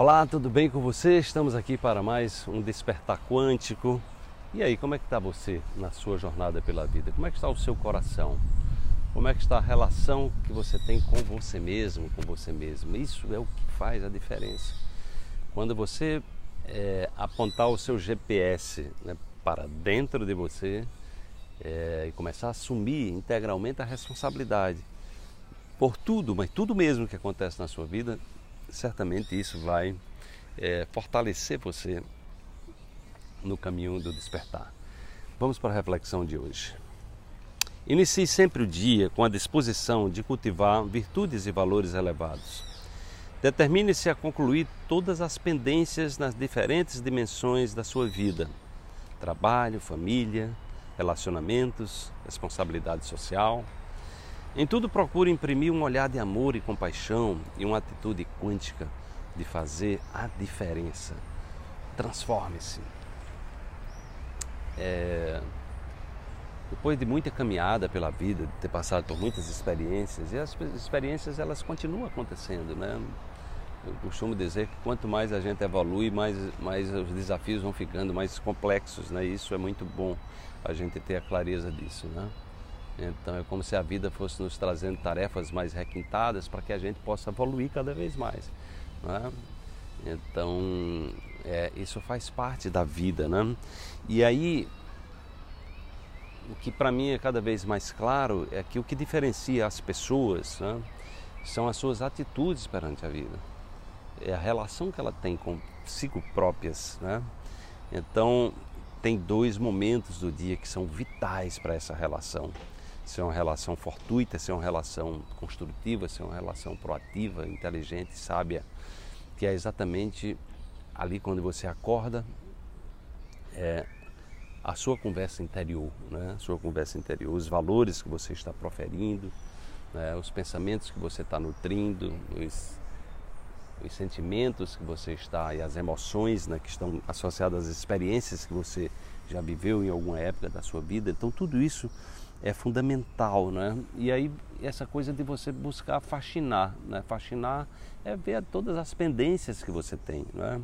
Olá, tudo bem com você? Estamos aqui para mais um despertar quântico. E aí, como é que está você na sua jornada pela vida? Como é que está o seu coração? Como é que está a relação que você tem com você mesmo, com você mesmo? Isso é o que faz a diferença. Quando você é, apontar o seu GPS né, para dentro de você é, e começar a assumir integralmente a responsabilidade por tudo, mas tudo mesmo que acontece na sua vida, certamente isso vai é, fortalecer você no caminho do despertar. Vamos para a reflexão de hoje. Inicie sempre o dia com a disposição de cultivar virtudes e valores elevados. Determine-se a concluir todas as pendências nas diferentes dimensões da sua vida: trabalho, família, relacionamentos, responsabilidade social, em tudo procure imprimir um olhar de amor e compaixão e uma atitude quântica de fazer a diferença. Transforme-se. É... Depois de muita caminhada pela vida, de ter passado por muitas experiências, e as experiências elas continuam acontecendo, né? Eu costumo dizer que quanto mais a gente evolui, mais, mais os desafios vão ficando mais complexos, né? Isso é muito bom a gente ter a clareza disso, né? Então é como se a vida fosse nos trazendo tarefas mais requintadas para que a gente possa evoluir cada vez mais. Né? Então é, isso faz parte da vida. Né? E aí o que para mim é cada vez mais claro é que o que diferencia as pessoas né, são as suas atitudes perante a vida. É a relação que ela tem consigo próprias. Né? Então tem dois momentos do dia que são vitais para essa relação se é uma relação fortuita, se é uma relação construtiva, se é uma relação proativa, inteligente, sábia, que é exatamente ali quando você acorda, é a sua conversa interior, né? a sua conversa interior, os valores que você está proferindo, né? os pensamentos que você está nutrindo, os, os sentimentos que você está e as emoções né, que estão associadas às experiências que você já viveu em alguma época da sua vida. Então, tudo isso é fundamental, né? E aí essa coisa de você buscar fascinar, né? Fascinar é ver todas as pendências que você tem, né?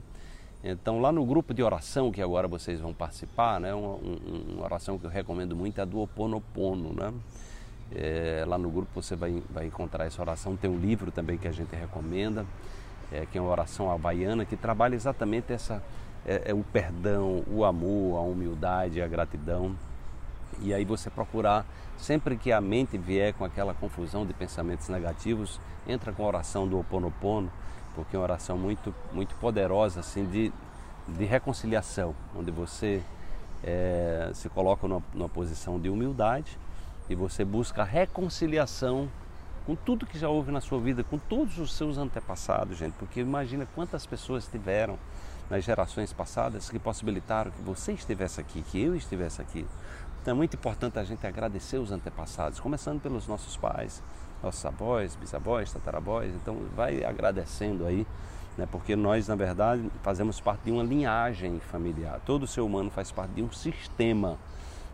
Então lá no grupo de oração que agora vocês vão participar, né? Uma, uma oração que eu recomendo muito é a do Oponopono, né? É, lá no grupo você vai, vai encontrar essa oração. Tem um livro também que a gente recomenda, é, que é uma oração havaiana que trabalha exatamente essa é, é o perdão, o amor, a humildade, a gratidão. E aí você procurar, sempre que a mente vier com aquela confusão de pensamentos negativos, entra com a oração do Ho Oponopono, porque é uma oração muito, muito poderosa assim, de, de reconciliação, onde você é, se coloca numa, numa posição de humildade e você busca reconciliação com tudo que já houve na sua vida, com todos os seus antepassados, gente, porque imagina quantas pessoas tiveram nas gerações passadas que possibilitaram que você estivesse aqui, que eu estivesse aqui. Então é muito importante a gente agradecer os antepassados, começando pelos nossos pais, nossos avós, bisavós, tataravós. Então vai agradecendo aí, né? porque nós, na verdade, fazemos parte de uma linhagem familiar. Todo ser humano faz parte de um sistema.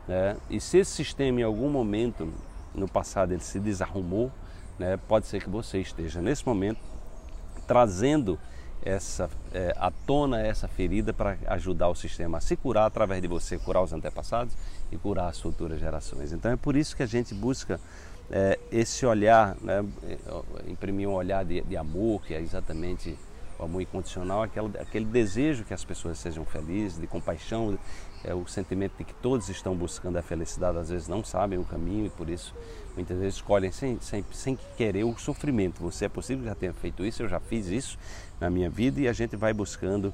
Né? E se esse sistema em algum momento no passado ele se desarrumou, né? pode ser que você esteja nesse momento trazendo essa é, à tona essa ferida para ajudar o sistema a se curar através de você curar os antepassados e curar as futuras gerações. Então é por isso que a gente busca é, esse olhar, né, imprimir um olhar de, de, amor, que é exatamente o amor incondicional, aquele, aquele desejo que as pessoas sejam felizes, de compaixão, é o sentimento de que todos estão buscando a felicidade, às vezes não sabem o caminho e por isso muitas vezes escolhem sem, sem, sem querer o sofrimento. Você é possível que já tenha feito isso, eu já fiz isso na minha vida e a gente vai buscando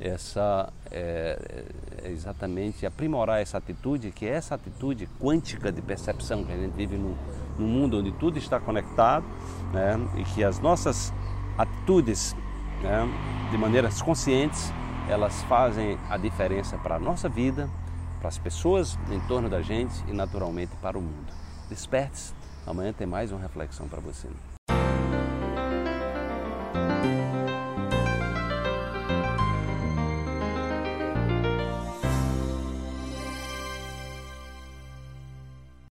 essa é, é exatamente aprimorar essa atitude, que é essa atitude quântica de percepção que a gente vive num, num mundo onde tudo está conectado né, e que as nossas atitudes né, de maneiras conscientes elas fazem a diferença para a nossa vida, para as pessoas em torno da gente e naturalmente para o mundo. Desperte-se, amanhã tem mais uma reflexão para você.